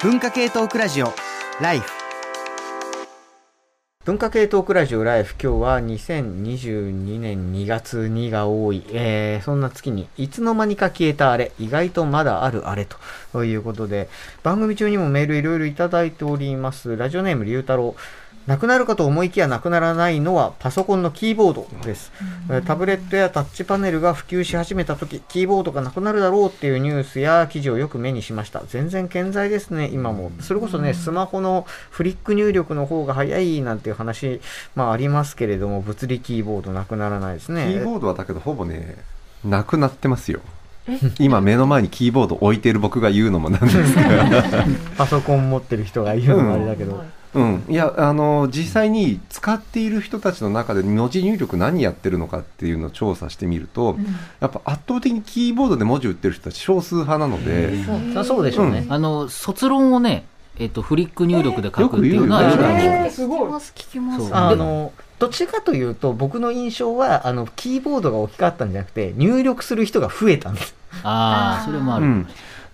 文化系トークラジオライフ。文化系トークラジオライフ今日は2022年2月2が多い、えー、そんな月にいつの間にか消えたあれ。意外とまだあるあれということで番組中にもメールいろいろいただいております。ラジオネーム龍太郎。なくなるかと思いきやなくならないのはパソコンのキーボードです。タブレットやタッチパネルが普及し始めた時、キーボードがなくなるだろうっていうニュースや記事をよく目にしました。全然健在ですね、今も。それこそね、スマホのフリック入力の方が早いなんていう話、まあありますけれども、物理キーボードなくならないですね。キーボードはだけどほぼね、なくなってますよ。今目の前にキーボード置いてる僕が言うのもなんですが パソコン持ってる人が言うのもあれだけど、うんうん、いやあの実際に使っている人たちの中で文字入力何やってるのかっていうのを調査してみると、うん、やっぱ圧倒的にキーボードで文字打ってる人たち少数派なので、そうそうでしょうね、うん、あの卒論をねえっと、フリック入力で書くっていうのはよくあります。聞きます、聞きます。あの、どっちかというと、僕の印象は、あの、キーボードが大きかったんじゃなくて、入力する人が増えたんです。ああ、それもある。うん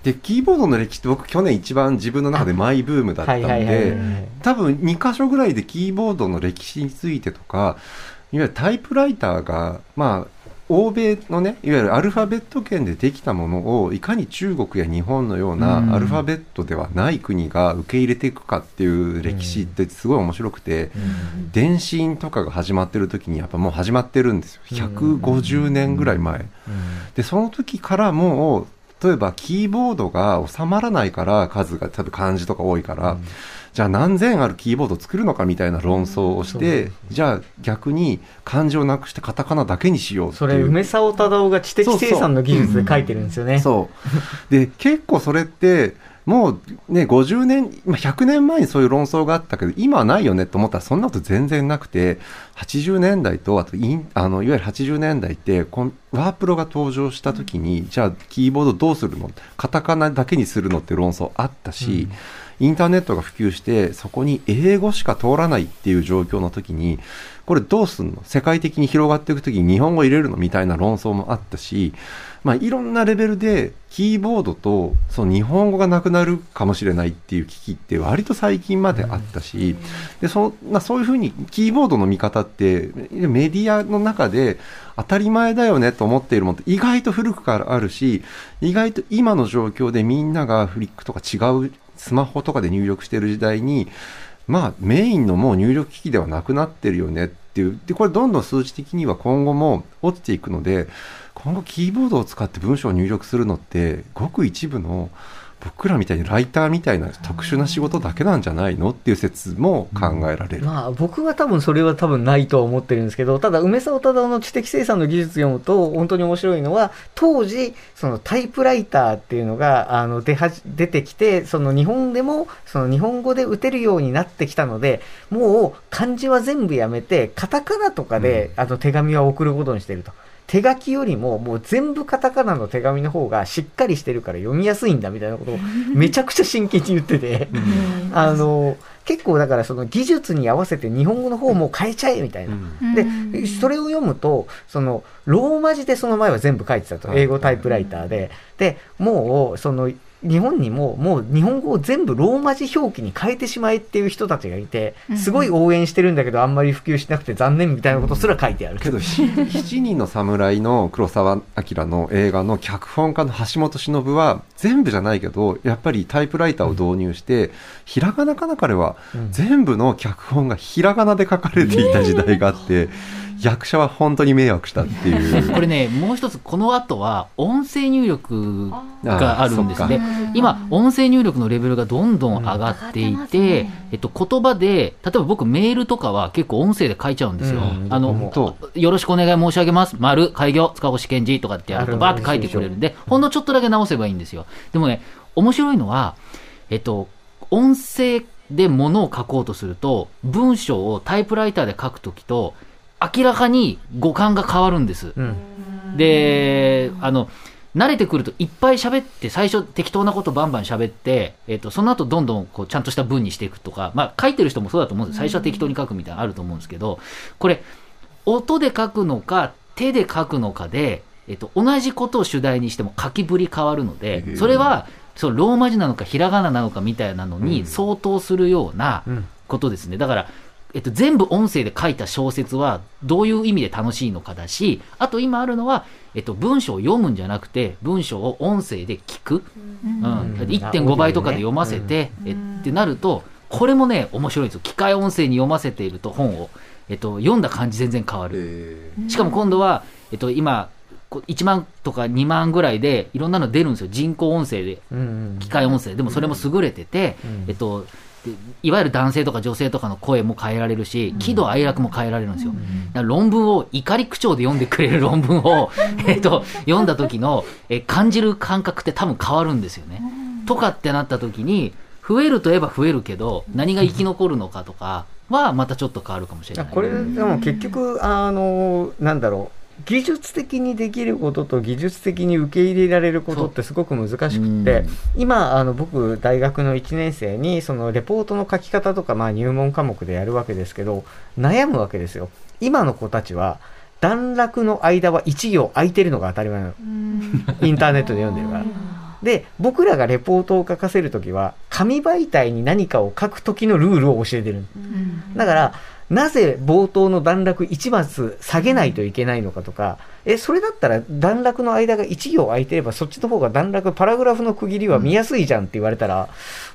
でキーボードの歴史って僕去年一番自分の中でマイブームだったんで多分2箇所ぐらいでキーボードの歴史についてとかいわゆるタイプライターがまあ欧米のねいわゆるアルファベット圏でできたものをいかに中国や日本のようなアルファベットではない国が受け入れていくかっていう歴史ってすごい面白くて、電信とかが始まってる時にやっぱもう始まってるんですよ。150年ぐらい前。でその時からもう例えばキーボードが収まらないから数が多分漢字とか多いから、うん、じゃあ何千あるキーボードを作るのかみたいな論争をして、うん、じゃあ逆に漢字をなくしてカタカナだけにしようそれ梅沢忠夫が知的生産の技術で書いてるんですよね。そう。で結構それってもうね、50年、100年前にそういう論争があったけど、今はないよねと思ったら、そんなこと全然なくて、80年代と、あとイン、あの、いわゆる80年代って、こワープロが登場した時に、じゃあ、キーボードどうするの？カタカナだけにするのって論争あったし、うん、インターネットが普及して、そこに英語しか通らないっていう状況の時に、これどうすんの？世界的に広がっていく時に日本語入れるの？みたいな論争もあったし、まあ、いろんなレベルでキーボードとその日本語がなくなるかもしれないっていう危機って割と最近まであったし、でそまあ、そういうふうにキーボードの見方ってメディアの中で当たり前だよねと思っているものって意外と古くからあるし意外と今の状況でみんながフリックとか違うスマホとかで入力している時代にまあメインのもう入力機器ではなくなってるよねっていう。でこれどんどん数値的には今後も落ちていくので今後キーボードを使って文章を入力するのってごく一部の僕らみたいにライターみたいな特殊な仕事だけなんじゃないのっていう説も考えられる、うん、まあ、僕は多分それは多分ないとは思ってるんですけどただ梅沢忠夫の知的生産の技術読むと本当に面白いのは当時そのタイプライターっていうのがあの出は出てきてその日本でもその日本語で打てるようになってきたのでもう漢字は全部やめてカタカナとかで、あの手紙は送ることにしてると。手書きよりももう全部カタカナの手紙の方がしっかりしてるから読みやすいんだみたいなことを めちゃくちゃ真剣に言っててあの結構だからその技術に合わせて日本語の方も変えちゃえみたいな。で、それを読むと、そのローマ字でその前は全部書いてたと。英語タイプライターで。で、もうその日本にももう日本語を全部ローマ字表記に変えてしまえっていう人たちがいて、すごい応援してるんだけど、あんまり普及しなくて残念みたいなことすら書いてある。けど、七人の侍の黒澤明の映画の脚本家の橋本忍は、全部じゃないけど、やっぱりタイプライターを導入して、ひらがなかな彼は、全部の脚本がひらがなで書かれていた時代があって、役者は本当に迷惑したっていう。これねもう一つこの後は音声入力があるんですね。今音声入力のレベルがどんどん上がっていて、うんね、えっと、言葉で例えば僕メールとかは結構音声で書いちゃうんですよ、うん、あのよろしくお願い申し上げます。丸開業塚越健治とかってやるとバーって書いてくれるんでほんのちょっとだけ直せばいいんですよ。でもね面白いのはえっと音声で物を書こうとすると文章をタイプライターで書くときと明らかに五感が変わるんです。うん、で、あの、慣れてくるといっぱい喋って、最初適当なことバンバン喋って、えっ、ー、と、その後どんどんこうちゃんとした文にしていくとか、まあ書いてる人もそうだと思うんです最初は適当に書くみたいなのあると思うんですけど、これ、音で書くのか、手で書くのかで、えっ、ー、と、同じことを主題にしても書きぶり変わるので、それは、そのローマ字なのかひらがななのかみたいなのに相当するようなうん。ことですね。だから、えっと、全部音声で書いた小説はどういう意味で楽しいのかだし、あと今あるのは、えっと、文章を読むんじゃなくて、文章を音声で聞く。うん。だって1.5倍とかで読ませて、えってなると、これもね、面白いんですよ。機械音声に読ませていると本を、えっと、読んだ感じ全然変わる。しかも今度は、えっと、今、こう1万とか2万ぐらいでいろんなの出るんですよ。人工音声で、機械音声。でもそれも優れてて、うんえっと、でいわゆる男性とか女性とかの声も変えられるし、喜怒哀楽も変えられるんですよ。だから論文を怒り口調で読んでくれる論文を、えっと、読んだ時のえ感じる感覚って多分変わるんですよね。とかってなった時に、増えるといえば増えるけど、何が生き残るのかとかはまたちょっと変わるかもしれない。これでも結局あのなんだろう技術的にできることと技術的に受け入れられることってすごく難しくってうん。今あの僕大学の1年生にそのレポートの書き方とかまあ入門科目でやるわけですけど悩むわけですよ。今の子たちは段落の間は1行空いてるのが当たり前なの。インターネットで読んでるから。で僕らがレポートを書かせるときは紙媒体に何かを書く時のルールを教えてる。だから、なぜ冒頭の段落1マス下げないといけないのかとか、え、それだったら段落の間が1行空いてれば、そっちの方が段落、パラグラフの区切りは見やすいじゃんって言われたら、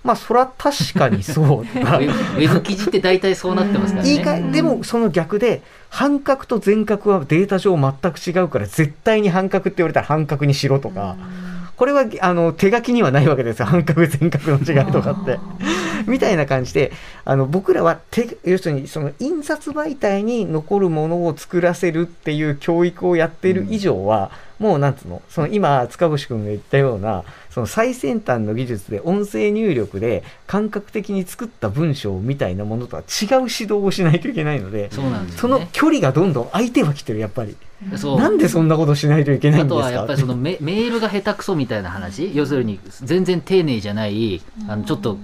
まあ、そら確かにそうとか ウェブ記事って大体そうなってますからね。言い換え、でもその逆で、半角と全角はデータ上全く違うから、絶対に半角って言われたら半角にしろとか、これはあの手書きにはないわけですよ、半角、全角の違いとかって。みたいな感じで、あの僕らは手、要するにその印刷媒体に残るものを作らせるっていう教育をやっている以上は、もうなんつうの、その今、塚越君が言ったような、その最先端の技術で音声入力で感覚的に作った文章みたいなものとは違う指導をしないといけないので、そうなんですそよね。の距離がどんどん空いてはきてる、やっぱり。そう。なんでそんなことしないといけないあんですか？とはやっぱりそのメメールが下手くそみたいな話、要するに全然丁寧じゃない、あのちょっと、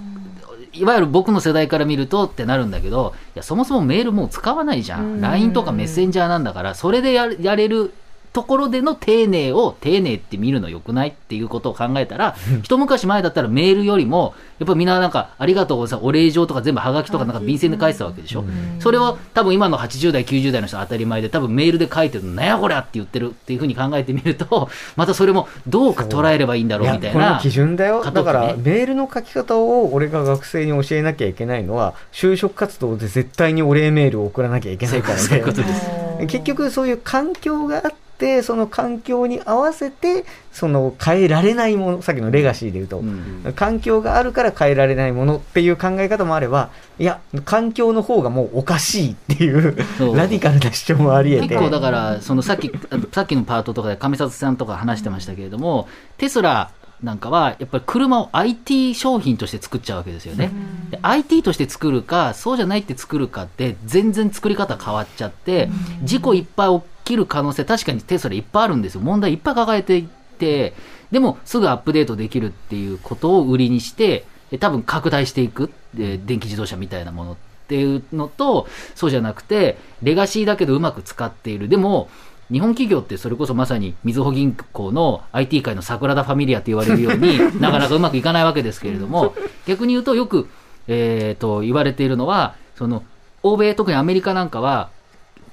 いわゆる僕の世代から見るとってなるんだけど、いやそもそもメールもう使わないじゃん、LINE とかメッセンジャーなんだから、それでややれるところでの丁寧を丁寧って見るのよくないっていうことを考えたら、一昔前だったらメールよりも、やっぱみんななんか、ありがとうございます、お礼状とか全部はがきとかなんか便箋で書いてたわけでしょ。それを多分今の80代、90代の人は当たり前で、多分メールで書いてるの、なんやこりゃって言ってるっていうふうに考えてみると、またそれもどうか捉えればいいんだろうみたいな。基準だよ。だから、メールの書き方を俺が学生に教えなきゃいけないのは、就職活動で絶対にお礼メールを送らなきゃいけないからそういうことね。です。結局そういう環境があって、その環境に合わせて、その変えられないもの、さっきのレガシーで言うと、うん環境があるから変えられないものっていう考え方もあれば、いや、環境の方がもうおかしいっていうラディカルな主張もあり得て。結構だから、そのさっき、あさっきのパートとかで上里さんとか話してましたけれども、テスラなんかは、やっぱり車を IT 商品として作っちゃうわけですよね。で IT として作るか、そうじゃないって作るかって、全然作り方変わっちゃって、事故いっぱい起きる可能性、確かにテスラいっぱいあるんですよ。問題いっぱい抱えていって、でもすぐアップデートできるっていうことを売りにして、で多分拡大していく、で電気自動車みたいなものっていうのと、そうじゃなくて、レガシーだけどうまく使っている。でも、日本企業ってそれこそまさにみずほ銀行の IT 界の桜田ファミリアって言われるように なかなかうまくいかないわけですけれども逆に言うとよく、えー、と言われているのはその欧米特にアメリカなんかは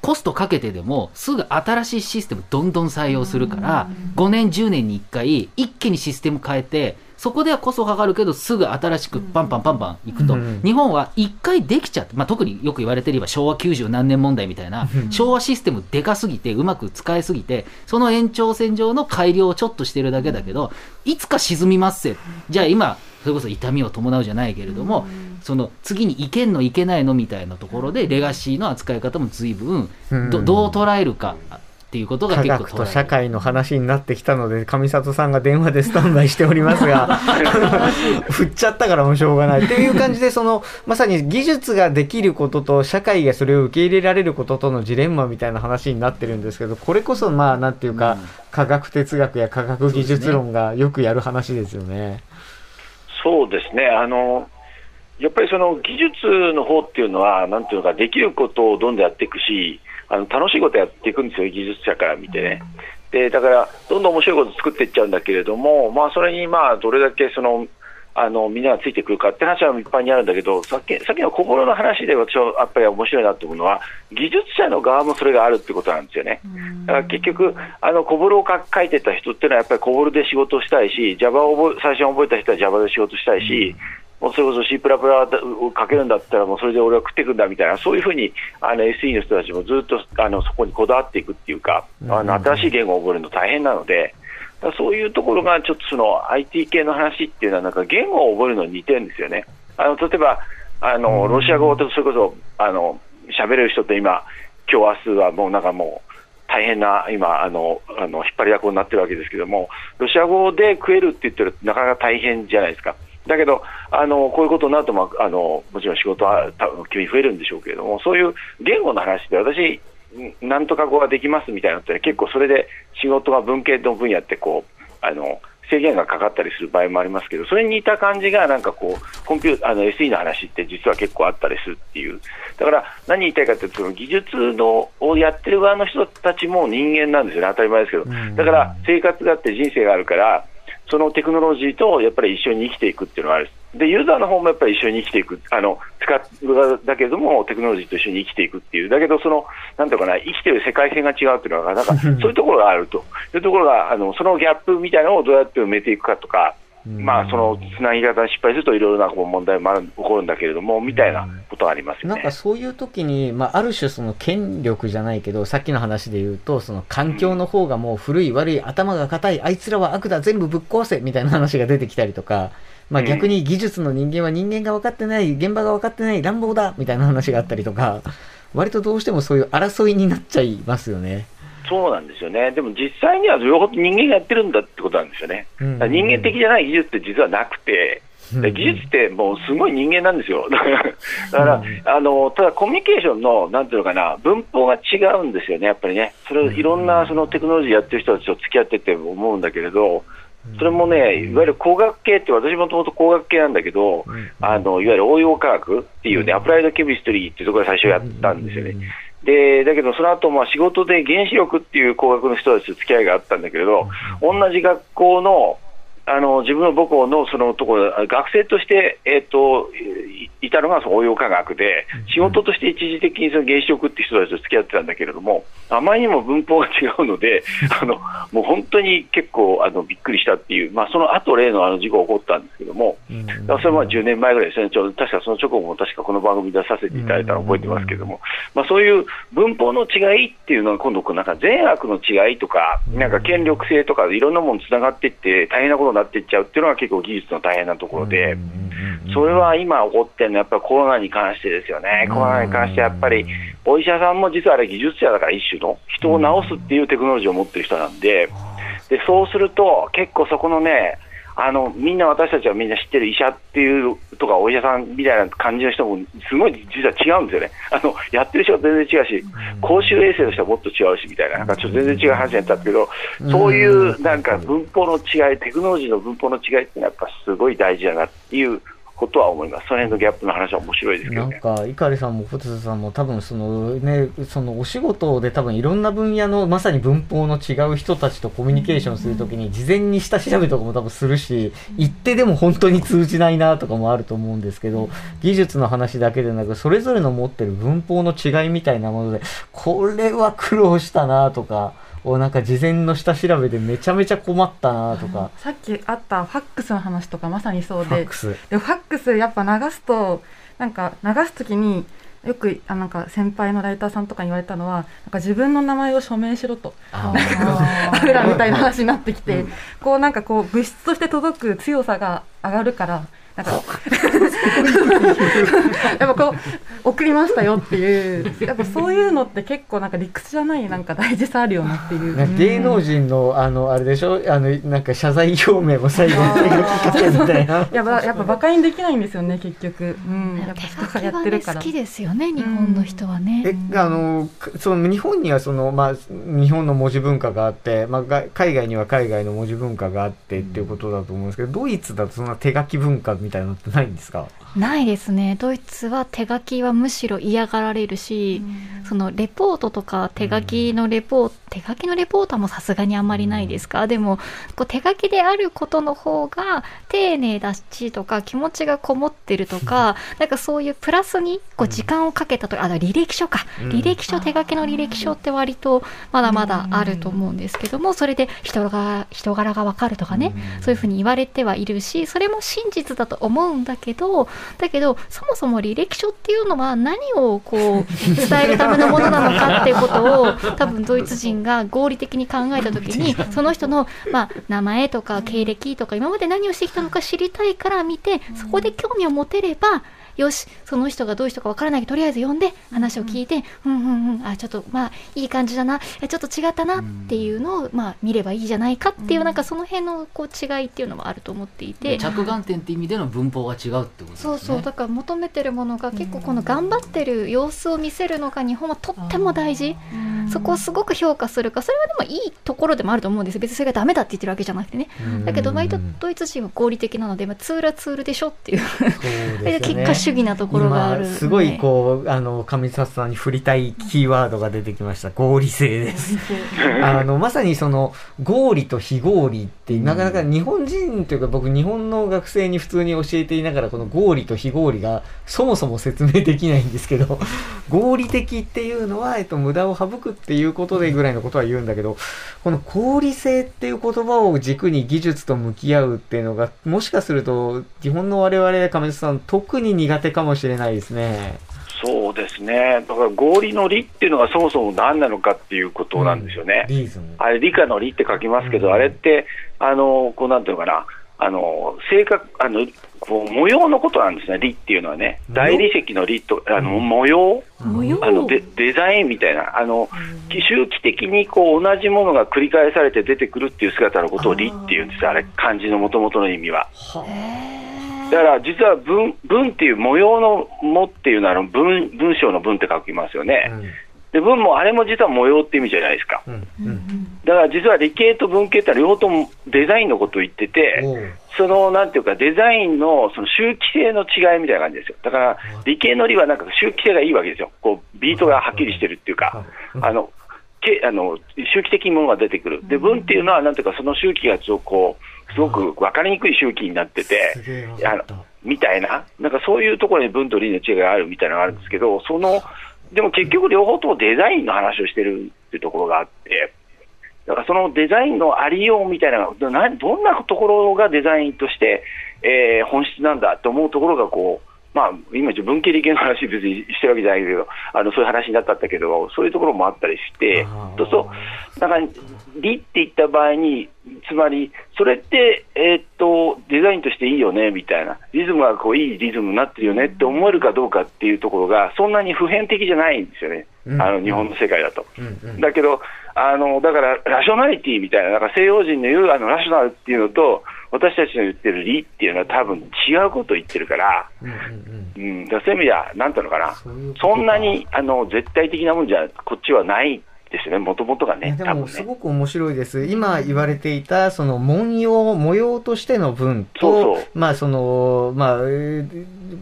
コストかけてでもすぐ新しいシステムどんどん採用するから5年10年に1回一気にシステム変えてそこではコストかかるけどすぐ新しくパンパンパンパンいくと、うん。日本は1回できちゃって、まあ、特によく言われてれば昭和90何年問題みたいな。昭和システムでかすぎてうまく使いすぎてその延長線上の改良をちょっとしてるだけだけどいつか沈みますせじゃあ今それこそ痛みを伴うじゃないけれども、その次にいけんのいけないのみたいなところでレガシーの扱い方も随分どうん。どう捉えるかっていうことが科結構学と社会の話になってきたので、上里さんが電話でスタンバイしておりますが、振っちゃったからもうしょうがない。っていう感じで、その、まさに技術ができることと、社会がそれを受け入れられることとのジレンマみたいな話になってるんですけど、これこそ、まあ、なんていうか、科学哲学や科学技術論がよくやる話ですよね。そうですね、あのやっぱりその技術の方っていうのは、なんていうのか、できることをどんどんやっていくし、あの楽しいことやっていくんですよ、技術者から見てね。でだから、どんどん面白いこと作っていっちゃうんだけれども、まあ、それにまあどれだけそのあのみんながついてくるかって話はいっぱいにあるんだけど、さっきさっきの小室の話で私はやっぱり面白いなと思うのは、技術者の側もそれがあるってことなんですよね。だから結局、あの小室をか書いてた人っていうのは、やっぱり小室で仕事をしたいし、Java を覚え最初に覚えた人は Java で仕事したいし、もうそれこそ C プラプラをかけるんだったら、もうそれで俺は食っていくんだみたいな、そういうふうにあの SE の人たちもずっとあのそこにこだわっていくっていうか、あの新しい言語を覚えるの大変なので、そういうところがちょっとその IT 系の話っていうのは、なんか言語を覚えるのに似てるんですよね。あの例えばあのロシア語とそれこそあの喋れる人って今、今日明日はもうなんかもう大変な今あのあの引っ張りだこになってるわけですけども、ロシア語で食えるって言ってるとなかなか大変じゃないですか。だけど、あのこういうことになると、まあ、あのもちろん仕事は多分急に増えるんでしょうけれども、そういう言語の話で私、なんとか語ができますみたいなのって、結構それで仕事が文系の分野ってこうあの制限がかかったりする場合もありますけど、それに似た感じが、なんかこう、コンピューあの SE の話って実は結構あったりするっていう、だから何言いたいかというと、その技術のをやってる側の人たちも人間なんですよね、当たり前ですけど、だから生活があって人生があるから、そのテクノロジーとやっぱり一緒に生きていくっていうのはある。で、ユーザーの方もやっぱり一緒に生きていく。あの、使う側だけども、テクノロジーと一緒に生きていくっていう。だけど、その、なんていうかな、生きてる世界線が違うっていうのが、なんか、そういうところがあると。いうところが、あの、そのギャップみたいなのをどうやって埋めていくかとか、まあ、その、つなぎ方に失敗するといろいろなこう問題もある起こるんだけれども、みたいなことがありますよね。なんかそういう時に、まあ、ある種その権力じゃないけど、さっきの話で言うと、その環境の方がもう古い悪い、頭が硬い、あいつらは悪だ、全部ぶっ壊せ、みたいな話が出てきたりとか、まあ逆に技術の人間は人間が分かってない、現場が分かってない、乱暴だ、みたいな話があったりとか、割とどうしてもそういう争いになっちゃいますよね。そうなんですよね。でも実際には両方人間がやってるんだってことなんですよね。うんだから人間的じゃない技術って実はなくて、技術ってもうすごい人間なんですよ。だから、だからあのただコミュニケーションの、なんていうのかな、文法が違うんですよね、やっぱりね。それいろんなそのテクノロジーやってる人たちと付き合ってて思うんだけれど、それもね、いわゆる工学系って、私もともと工学系なんだけど、あのいわゆる応用科学っていうね、アプライドケミストリーっていうところで最初やったんですよね。でだけど、その後まあ仕事で原子力っていう工学の人たちと付き合いがあったんだけれど、同じ学校のあの自分の母校のそのところ、学生として、えっといいたのがその応用科学で、仕事として一時的にその原子力って人たちと付き合ってたんだけれども、あまりにも文法が違うので、あのもう本当に結構あのびっくりしたっていう、まあ、その後例のあの事故が起こったんですけども、だからそれは10年前ぐらいですね、ちょ確かその直後も確かこの番組出させていただいたのを覚えてますけども、まあ、そういう文法の違いっていうのは、今度、なんか善悪の違いとか、なんか権力性とか、いろんなものつながっていって、大変なことになっていっちゃうっていうのが結構技術の大変なところで、それは今起こってるのは、やっぱりコロナに関してですよね、コロナに関してやっぱり、お医者さんも実はあれ、技術者だから一種の、人を治すっていうテクノロジーを持ってる人なんで、でそうすると、結構そこのね、あのみんな私たちはみんな知ってる医者っていうとかお医者さんみたいな感じの人もすごい実は違うんですよね。あのやってる人は全然違うし、公衆衛生の人はもっと違うしみたいな、なんかちょっと全然違う話になったんですけど、そういうなんか文法の違い、テクノロジーの文法の違いっていうのはやっぱすごい大事だなっていうことは思います。その辺のギャップの話は面白いですけどね。なんか、碇さんも小手さんも多分そのね、そのお仕事で多分いろんな分野のまさに文法の違う人たちとコミュニケーションするときに事前に下調べとかも多分するし、言ってでも本当に通じないなとかもあると思うんですけど、技術の話だけでなく、それぞれの持ってる文法の違いみたいなもので、これは苦労したなとか、をなんか事前の下調べでめちゃめちゃ困ったなとか、さっきあったファックスの話とかまさにそうでファックス。でファックスやっぱ流すとなんか流すときによくあなんか先輩のライターさんとかに言われたのはなんか自分の名前を署名しろと。あ僕らみたいな話になってきて、こうなんかこう物質として届く強さが上がるからなんか やっぱこう送りましたよっていうやっぱそういうのって結構なんか理屈じゃないなんか大事さあるよなっていう。芸能人の、あの、あれでしょ？あの、なんか謝罪表明も最後に。やっぱやっぱ馬鹿にできないんですよね結局、うん、やっぱ手人がやってるから。好きですよね日本の人はね、え、あの、かその日本にはその、まあ、日本の文字文化があって、まあ、が海外には海外の文字文化があってっていうことだと思うんですけど、ドイツだとそんな手書き文化みたいなのってないんですか？ないですね。ドイツは手書きはむしろ嫌がられるし、そのレポートとか手書きのレポート、手書きのレポートもさすがにあんまりないですか、でもこう手書きであることの方が丁寧だしとか気持ちがこもってるとか、なんかそういうプラスにこう時間をかけたとか、あの履歴書か、履歴書、手書きの履歴書って割とまだまだあると思うんですけども、それで人が人柄がわかるとかね、そういうふうに言われてはいるし、それも真実だとと思うんだけど、だけどそもそも履歴書っていうのは何をこう伝えるためのものなのかっていうことを多分ドイツ人が合理的に考えた時にその人の、まあ、名前とか経歴とか今まで何をしてきたのか知りたいから見てそこで興味を持てればよし、その人がどういう人かわからない。けど、とりあえず呼んで、話を聞いて、うんうんうん、あ、ちょっと、まあ、いい感じだな、ちょっと違ったな。っていうのを、まあ、見ればいいじゃないかっていう、なんかその辺のこう違いっていうのもあると思っていて。着眼点って意味での文法が違うってことですね。そうそう、だから求めてるものが結構この頑張ってる様子を見せるのが日本はとっても大事。そこをすごく評価するか、それはでもいいところでもあると思うんです。別にそれがダメだって言ってるわけじゃなくてね。だけど、割とドイツ人は合理的なので、まあ、ツールはツールでしょっていう。結果主義なところがすごいこうあの上里さんに振りたいキーワードが出てきました。合理性です。あのまさにその合理と非合理ってなかなか日本人というか僕日本の学生に普通に教えていながらこの合理と非合理がそもそも説明できないんですけど 合理的っていうのは、えっと、無駄を省くっていうことでぐらいのことは言うんだけどこの合理性っていう言葉を軸に技術と向き合うっていうのがもしかすると日本の我々上里さん特に苦手かもしれないですね。そうですね、だから合理の理っていうのがそもそも何なのかっていうことなんですよね。うん、あれ、理科の理って書きますけど、うん、あれって、あのこうなんていうのかな、あの性格あのこう模様のことなんですね、理っていうのはね、大理石の理とあの模様、模様？あのデデザインみたいな、あの周期的にこう同じものが繰り返されて出てくるっていう姿のことを理っていうんです。あれ、漢字のもともとの意味は。だから実は文文っていう模様の「も」っていうのは文文章の文って書きますよね、うん、で文もあれも実は模様って意味じゃないですか、うん。うん、だから実は理系と文系って両方ともデザインのことを言ってて、そのなんていうか、デザインのその周期性の違いみたいな感じですよ、だから理系の理はなんか周期性がいいわけですよ、こうビートがはっきりしてるっていうか。あのけあの周期的にものが出てくる、で文っていうのは、なんていうか、その周期がちょっとこう、すごく分かりにくい周期になってて、あのみたいな、なんかそういうところに文と理の違いがあるみたいなのがあるんですけど、そのでも結局、両方ともデザインの話をしてるっていうところがあって、だからそのデザインのありようみたいな、どんなところがデザインとして、えー、本質なんだと思うところがこう、まあ、今、文系理系の話、別にしてるわけじゃないけど、あのそういう話になったんだけど、そういうところもあったりして、そうすると、だから、理って言った場合に、つまり、それって、えー、っと、デザインとしていいよね、みたいな、リズムがこういいリズムになってるよねって思えるかどうかっていうところが、そんなに普遍的じゃないんですよね、あの日本の世界だと。だけど、あのだから、ラショナリティみたいな、なんか西洋人の言うあのラショナルっていうのと、私たちの言ってる理っていうのは多分違うことを言ってるから、うん、うん、だそういう意味では、なんていうのかな、そんなにあの絶対的なもんじゃこっちはないですね、もともとがね。でも、すごく面白いです。今言われていた、その文様、模様としての文と、そうまあ、その、まあ、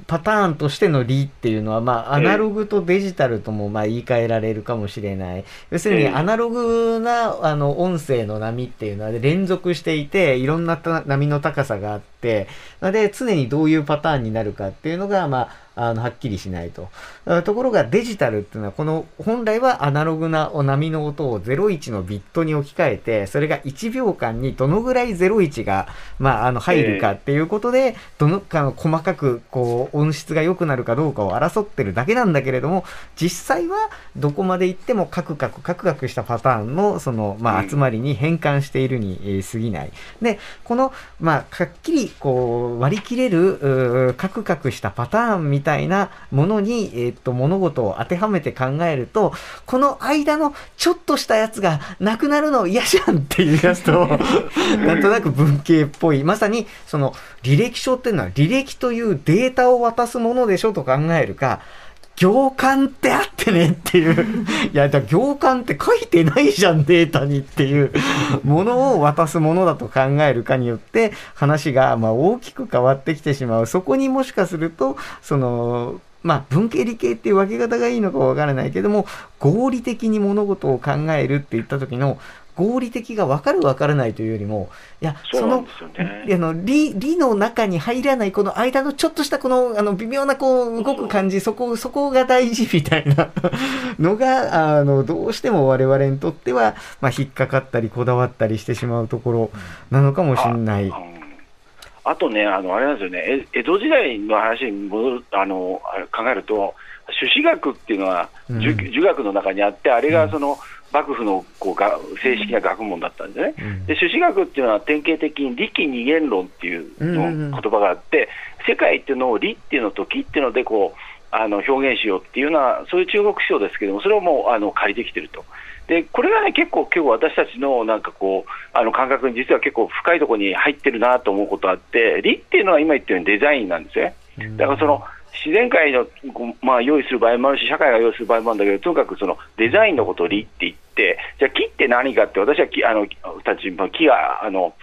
パターンとしての理っていうのは、まあ、アナログとデジタルとも、まあ、言い換えられるかもしれない。要するに、アナログな、あの、音声の波っていうのは連続していて、いろんな波の高さがあって、で、常にどういうパターンになるかっていうのが、まあ、あの、はっきりしないと。ところがデジタルっていうのは、この、本来はアナログな波の音を01のビットに置き換えて、それが1秒間にどのぐらい01が、まあ、あの、入るかっていうことで、どのかの細かく、こう、音質が良くなるかどうかを争ってるだけなんだけれども、実際はどこまで行ってもカクカク、カクカクしたパターンの、その、まあ、集まりに変換しているに過ぎない。で、この、まあ、はっきり、こう、割り切れる、カクカクしたパターンみたいなものに、えっと、物事を当てはめて考えると、この間のちょっとしたやつがなくなるの嫌じゃんっていうやつと、なんとなく文系っぽい。まさに、その、履歴書っていうのは履歴というデータを渡すものでしょと考えるか、行間ってあってねっていう。いや、だ行間って書いてないじゃん、データにっていうものを渡すものだと考えるかによって、話がまあ大きく変わってきてしまう。そこにもしかすると、その、まあ、文系理系っていう分け方がいいのかわからないけども、合理的に物事を考えるって言った時の、合理的が分かる分からないというよりも、いや、そのあの理理の中に入らないこの間のちょっとしたこのあの微妙なこう動く感じそこそこが大事みたいな のがあのどうしても我々にとっては、まあ、引っかかったりこだわったりしてしまうところなのかもしれない。うん。あとね、あのあれなんですよね、え江戸時代の話に戻るあの考えると、朱子学っていうのは、うん。儒儒学の中にあって、あれがその、幕府のこうが正式な学問だったんですね。うんで朱子学っていうのは典型的に理気二元論っていうのうんうんうん言葉があって、世界っていうのを理っていうのと気っていうのでこうあの表現しようっていうのは、そういう中国思想ですけども、それをもうあの借りてきてると。でこれがね、結構、結構私たちのなんかこう、あの感覚に実は結構深いところに入ってるなと思うことあって、理っていうのは今言ったようにデザインなんですね。だからその自然界の、まあ、用意する場合もあるし、社会が用意する場合もあるんだけど、とにかくそのデザインのことを理って言って、じゃあ木って何かって、私は木あのたち、まあ木があの、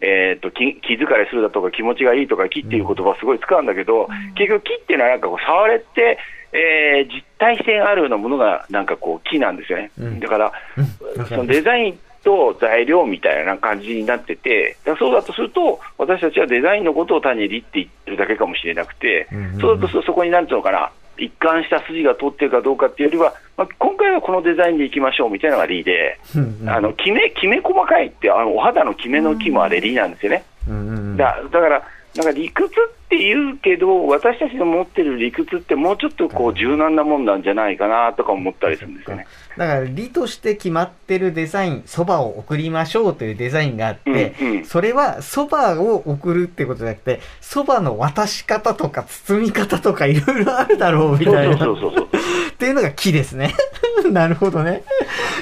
えー、と気気疲れするだとか気持ちがいいとか木っていう言葉すごい使うんだけど、結局木っていうのはなんかこう触れて、えー実体性あるようなものがなんかこう木なんですよね。うん。だから、うん。そのデザインと材料みたいな感じになってて、そうだとすると、私たちはデザインのことを単に理って言ってるだけかもしれなくて、うんうんうん。そうだとするとそこになんていうのかな、一貫した筋が通ってるかどうかっていうよりは、まあ、今回はこのデザインでいきましょうみたいなのが理で、うんうん。あのきめきめ細かいってあの、お肌のきめの木もあれ理なんですよね。うんうんうん。だだから、なんか理屈って言うけど、私たちの持ってる理屈って、もうちょっとこう柔軟なもんなんじゃないかなとか思ったりするんですよね。だから理として決まってるデザイン、そばを送りましょうというデザインがあって、うんうんそれはそばを送るってことじゃなくて、そばの渡し方とか包み方とかいろいろあるだろうみたいな。そうそうそう。っていうのが木ですね。なるほどね。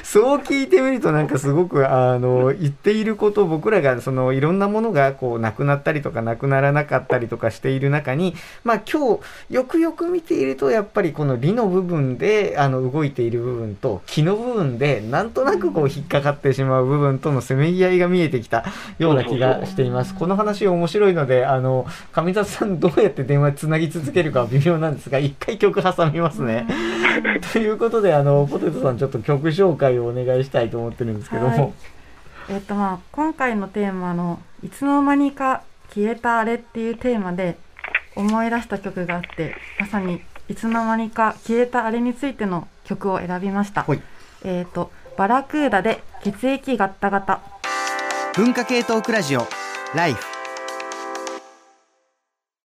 そう聞いてみるとなんかすごく、あの、言っていること、僕らがそのいろんなものがこうなくなったりとかなくならなかったりとかしている中に、まあ今日よくよく見ているとやっぱりこの理の部分であの動いている部分と木の部分でなんとなくこう引っかかってしまう部分とのせめぎ合いが見えてきたような気がしています。この話面白いので、あの、上里さんどうやって電話つなぎ続けるかは微妙なんですが、一回曲挟みますね。ということで、あの、ポテトさんちょっと曲紹介をお願いしたいと思ってるんですけども。はいえっとまあ今回のテーマの「いつの間にか消えたあれ」っていうテーマで思い出した曲があってまさにいつの間にか消えたあれについての曲を選びました。はいえっとバラクーダで血液ガッタガタ。文化系トークラジオライフ